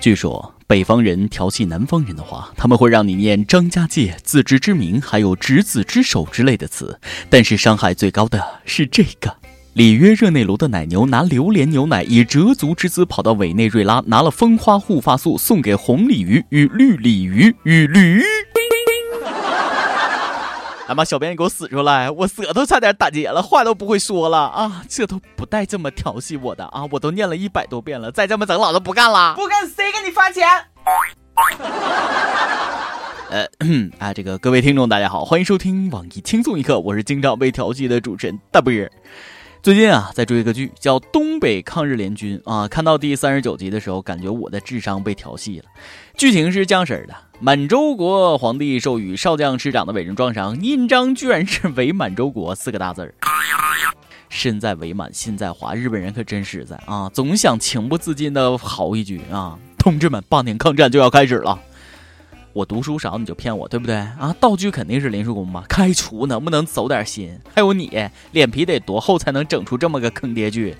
据说北方人调戏南方人的话，他们会让你念张家界、自知之明，还有执子之手之类的词。但是伤害最高的是这个：里约热内卢的奶牛拿榴莲牛奶以折足之姿跑到委内瑞拉，拿了蜂花护发素送给红鲤鱼与绿鲤鱼与驴。哎妈！小编，你给我死出来！我舌头差点打结了，话都不会说了啊！这都不带这么调戏我的啊！我都念了一百多遍了，再这么整，老子不干了！不干谁给你发钱？呃，啊，这个各位听众大家好，欢迎收听网易轻松一刻，我是经常被调戏的主持人大波儿。最近啊，在追一个剧叫《东北抗日联军》啊，看到第三十九集的时候，感觉我的智商被调戏了。剧情是这样式的：满洲国皇帝授予少将师长的委任状上，印章居然是“伪满洲国”四个大字儿。身在伪满，心在华，日本人可真实在啊，总想情不自禁的嚎一句啊：“同志们，八年抗战就要开始了。”我读书少，你就骗我，对不对啊？道具肯定是林叔公吧？开除能不能走点心？还有你，脸皮得多厚才能整出这么个坑爹剧？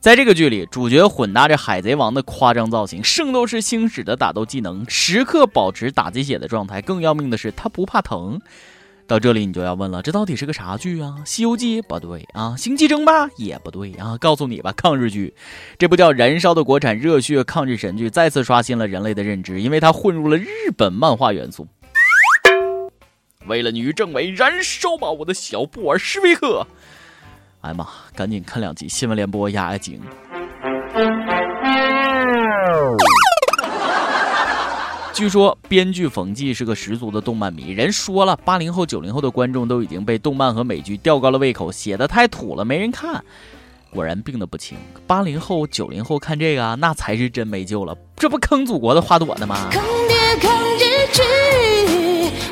在这个剧里，主角混搭着海贼王的夸张造型，圣斗士星矢的打斗技能，时刻保持打鸡血的状态。更要命的是，他不怕疼。到这里，你就要问了，这到底是个啥剧啊？《西游记》不对啊，《星际争霸》也不对啊。告诉你吧，抗日剧，这部叫《燃烧》的国产热血抗日神剧，再次刷新了人类的认知，因为它混入了日本漫画元素。为了女政委，燃烧吧，我的小布尔什维克！哎呀妈，赶紧看两集新闻联播压压惊。据说编剧冯骥是个十足的动漫迷，人说了，八零后、九零后的观众都已经被动漫和美剧吊高了胃口，写的太土了，没人看。果然病得不轻，八零后、九零后看这个，那才是真没救了，这不坑祖国的花朵呢吗？坑爹坑日剧，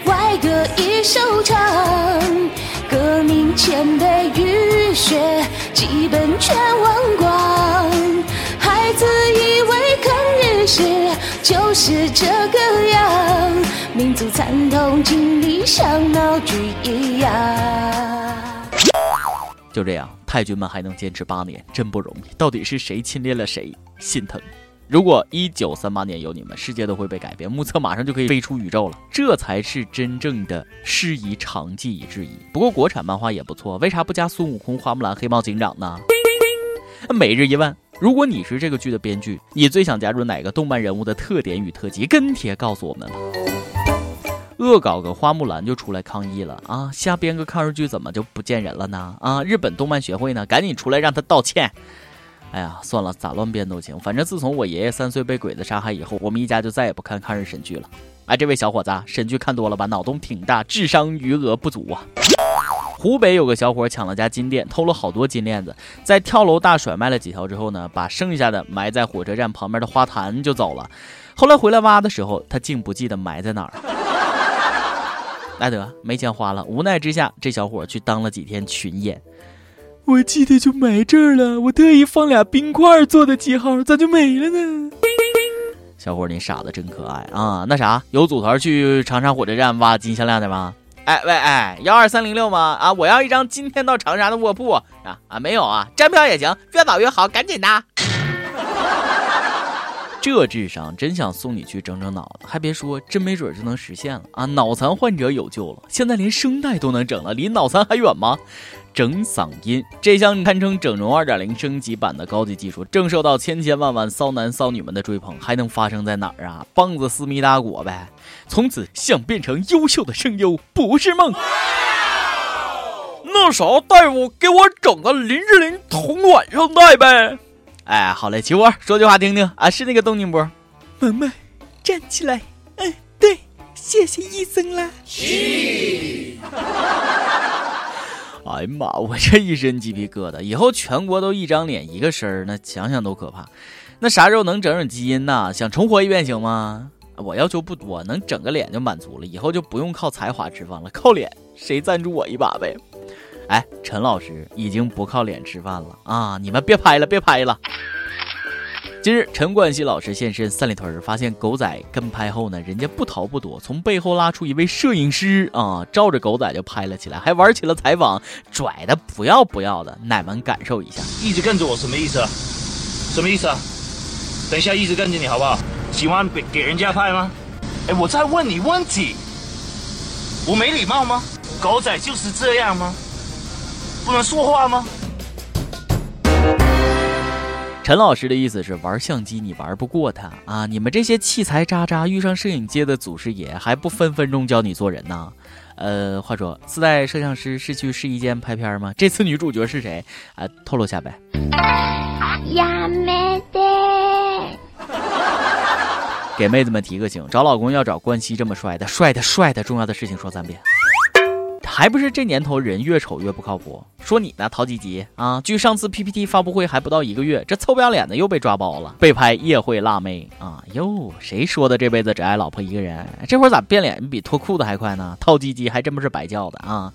外歌一首唱，革命前辈浴血，基本全忘光。孩子以为抗日时。就是这像闹剧一样。就这样，太君们还能坚持八年，真不容易。到底是谁侵略了谁？心疼。如果一九三八年有你们，世界都会被改变，目测马上就可以飞出宇宙了。这才是真正的师夷长技以制夷。不过国产漫画也不错，为啥不加孙悟空、花木兰、黑猫警长呢？每日一问。如果你是这个剧的编剧，你最想加入哪个动漫人物的特点与特辑？跟帖告诉我们吧。恶搞个花木兰就出来抗议了啊！瞎编个抗日剧怎么就不见人了呢？啊！日本动漫协会呢，赶紧出来让他道歉。哎呀，算了，咋乱编都行。反正自从我爷爷三岁被鬼子杀害以后，我们一家就再也不看抗日神剧了。哎，这位小伙子，神剧看多了吧？脑洞挺大，智商余额不足啊。湖北有个小伙抢了家金店，偷了好多金链子，在跳楼大甩卖了几条之后呢，把剩下的埋在火车站旁边的花坛就走了。后来回来挖的时候，他竟不记得埋在哪儿。来得，没钱花了，无奈之下，这小伙去当了几天群演。我记得就埋这儿了，我特意放俩冰块做的记号，咋就没了呢？小伙，你傻子真可爱啊！那啥，有组团去长沙火车站挖金项链的吗？哎喂哎，幺二三零六吗？啊，我要一张今天到长沙的卧铺啊啊，没有啊，站票也行，越早越好，赶紧的。这智商真想送你去整整脑子，还别说，真没准就能实现了啊！脑残患者有救了，现在连声带都能整了，离脑残还远吗？整嗓音这项堪称整容二点零升级版的高级技术，正受到千千万万骚男骚女们的追捧，还能发生在哪儿啊？棒子思密达果呗！从此想变成优秀的声优不是梦。那啥，大夫给我整个林志玲同卵上带呗！哎，好嘞，齐活说句话听听啊，是那个动静不？萌萌，站起来。嗯，对，谢谢医生啦。哎呀妈！我这一身鸡皮疙瘩，以后全国都一张脸一个身儿，那想想都可怕。那啥时候能整整基因呢？想重活一遍行吗？我要求不多，能整个脸就满足了。以后就不用靠才华吃饭了，靠脸，谁赞助我一把呗？哎，陈老师已经不靠脸吃饭了啊！你们别拍了，别拍了。今日陈冠希老师现身三里屯，发现狗仔跟拍后呢，人家不逃不躲，从背后拉出一位摄影师啊，照着狗仔就拍了起来，还玩起了采访，拽的不要不要的，奶们感受一下。一直跟着我什么意思啊？什么意思啊？等一下一直跟着你好不好？喜欢给给人家拍吗？哎，我在问你问题，我没礼貌吗？狗仔就是这样吗？不能说话吗？陈老师的意思是玩相机你玩不过他啊！你们这些器材渣渣遇上摄影界的祖师爷还不分分钟教你做人呢？呃，话说自带摄像师是去试衣间拍片吗？这次女主角是谁啊？透露下呗。给妹子们提个醒，找老公要找关西这么帅的，帅的帅的，重要的事情说三遍。还不是这年头人越丑越不靠谱。说你呢，陶吉吉啊！距上次 PPT 发布会还不到一个月，这臭不要脸的又被抓包了，被拍夜会辣妹啊！哟，谁说的这辈子只爱老婆一个人？这会儿咋变脸比脱裤子还快呢？陶吉吉还真不是白叫的啊！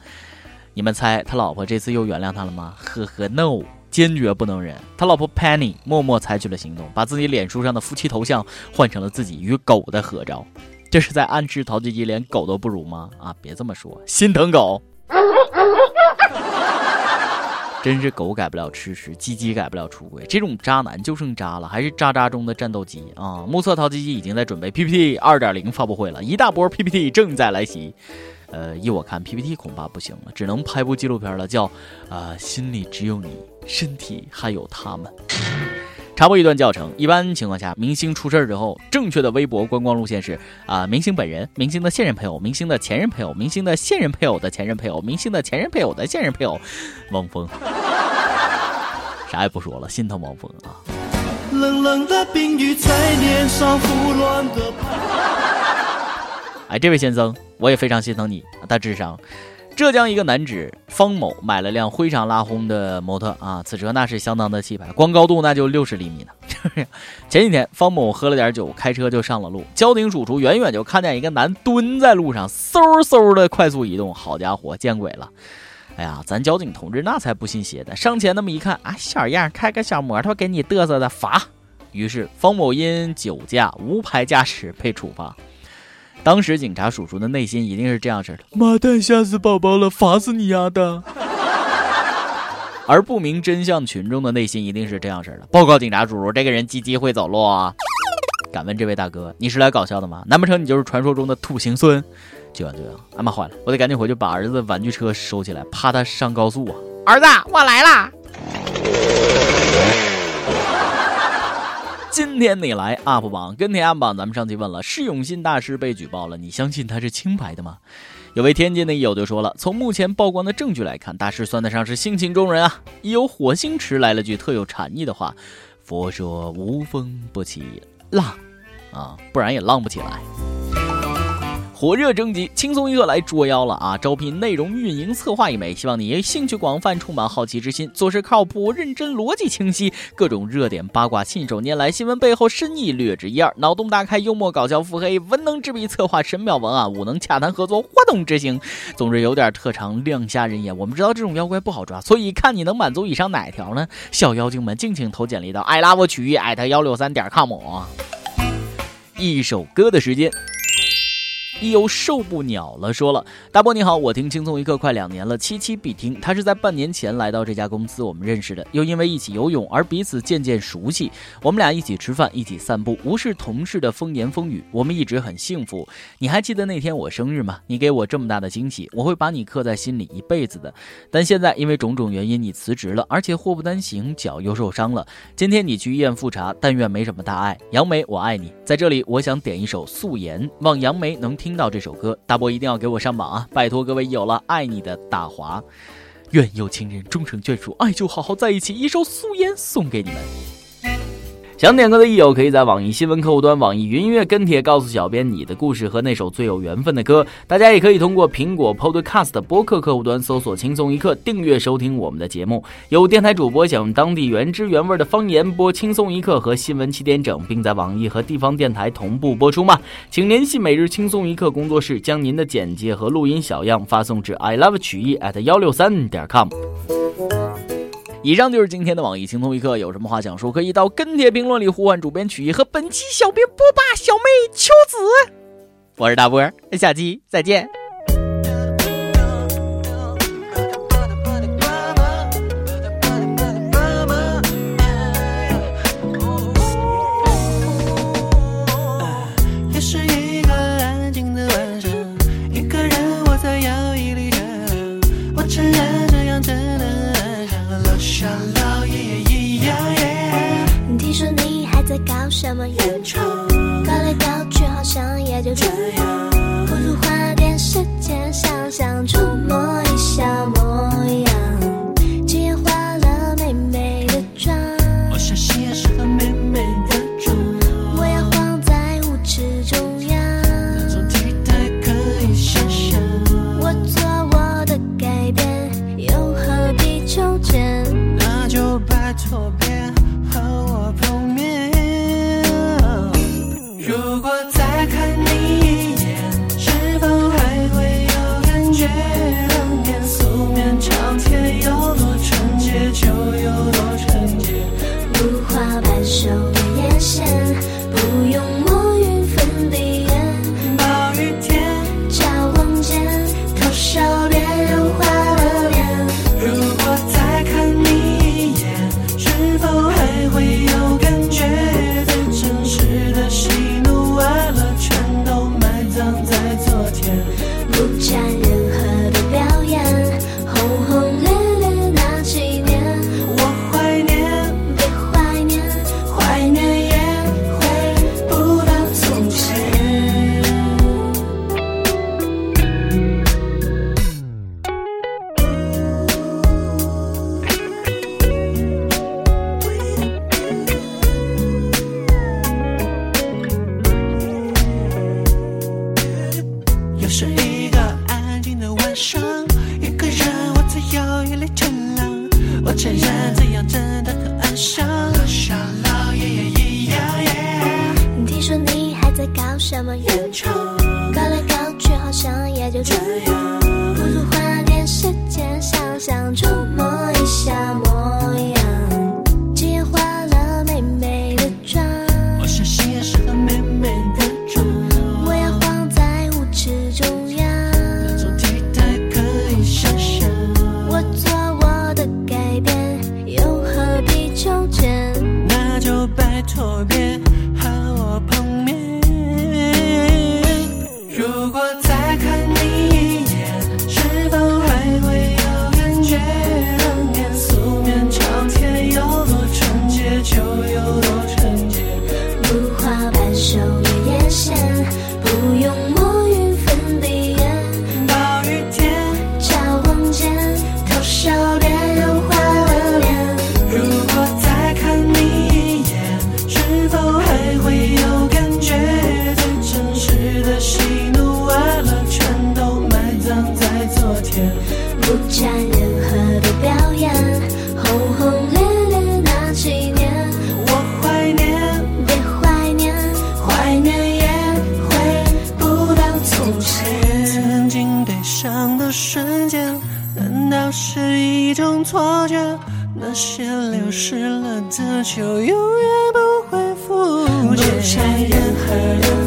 你们猜他老婆这次又原谅他了吗？呵呵，no，坚决不能忍。他老婆 Penny 默默采取了行动，把自己脸书上的夫妻头像换成了自己与狗的合照。这是在暗示陶吉吉连狗都不如吗？啊，别这么说，心疼狗。真是狗改不了吃屎，鸡鸡改不了出轨，这种渣男就剩渣了，还是渣渣中的战斗机啊！目测陶吉吉已经在准备 PPT 二点零发布会了，一大波 PPT 正在来袭。呃，依我看，PPT 恐怕不行了，只能拍部纪录片了，叫啊，心里只有你，身体还有他们。插播一段教程。一般情况下，明星出事儿之后，正确的微博观光路线是啊，明星本人、明星的现任配偶、明星的前任配偶、明星的现任配偶的前任配偶、明星的前任配偶的现任配偶，汪峰。啥也不说了，心疼汪峰啊。冷冷的冰雨在脸上胡乱的哎，这位先生，我也非常心疼你，大智商。浙江一个男子方某买了辆灰常拉轰的摩托啊，此车那是相当的气派，光高度那就六十厘米呢。前几天方某喝了点酒，开车就上了路，交警叔叔远远就看见一个男蹲在路上，嗖嗖的快速移动，好家伙，见鬼了！哎呀，咱交警同志那才不信邪的，上前那么一看，啊，小样，开个小摩托给你嘚瑟的，罚！于是方某因酒驾无牌驾驶被处罚。当时警察叔叔的内心一定是这样式的：妈蛋，吓死宝宝了，罚死你丫的！而不明真相群众的内心一定是这样式的：报告警察叔叔，这个人鸡鸡会走路啊！敢问这位大哥，你是来搞笑的吗？难不成你就是传说中的土行孙？就这样，哎妈坏了，我得赶紧回去把儿子玩具车收起来，怕他上高速啊！儿子，我来啦！今天你来 UP 榜跟帖 UP 榜，咱们上期问了，释永信大师被举报了，你相信他是清白的吗？有位天津的友就说了，从目前曝光的证据来看，大师算得上是性情中人啊。一有火星池来了句特有禅意的话：“佛说无风不起浪，啊，不然也浪不起来。”火热征集，轻松一刻来捉妖了啊！招聘内容运营策划一枚，希望你兴趣广泛，充满好奇之心，做事靠谱、认真、逻辑清晰，各种热点八卦信手拈来，新闻背后深意略知一二，脑洞大开，幽默搞笑，腹黑，文能执笔策划神妙文案，武能洽谈合作，活动执行，总之有点特长，亮瞎人眼。我们知道这种妖怪不好抓，所以看你能满足以上哪条呢？小妖精们敬请投简历到 i love 曲艺艾特幺六三点 com。一首歌的时间。一有受不了了，说了，大波你好，我听轻松一刻快两年了，期期必听。他是在半年前来到这家公司，我们认识的，又因为一起游泳而彼此渐渐熟悉。我们俩一起吃饭，一起散步，无视同事的风言风语，我们一直很幸福。你还记得那天我生日吗？你给我这么大的惊喜，我会把你刻在心里一辈子的。但现在因为种种原因，你辞职了，而且祸不单行，脚又受伤了。今天你去医院复查，但愿没什么大碍。杨梅，我爱你。在这里，我想点一首《素颜》，望杨梅能听。听到这首歌，大伯一定要给我上榜啊！拜托各位有了，爱你的大华，愿有情人终成眷属，爱就好好在一起。一首素颜送给你们。想点歌的益友，可以在网易新闻客户端、网易云音乐跟帖告诉小编你的故事和那首最有缘分的歌。大家也可以通过苹果 Podcast 播客客户端搜索“轻松一刻”，订阅收听我们的节目。有电台主播想用当地原汁原味的方言播《轻松一刻》和新闻七点整，并在网易和地方电台同步播出吗？请联系每日轻松一刻工作室，将您的简介和录音小样发送至 i love 曲艺 at 幺六三点 com。以上就是今天的网易轻松一刻，有什么话想说，可以到跟帖评论里呼唤主编曲艺和本期小编波霸小妹秋子。我是大波，下期再见。什么原创搞来搞去好像也就这样。不如花点时间想想琢磨一下模样今夜化了美美的妆我相信是很美美的妆。我要晃在舞池中央那种体态可以想象我做我的改变又何必纠结？那就拜托别瞬间，难道是一种错觉？那些流失了的，就永远不会复现。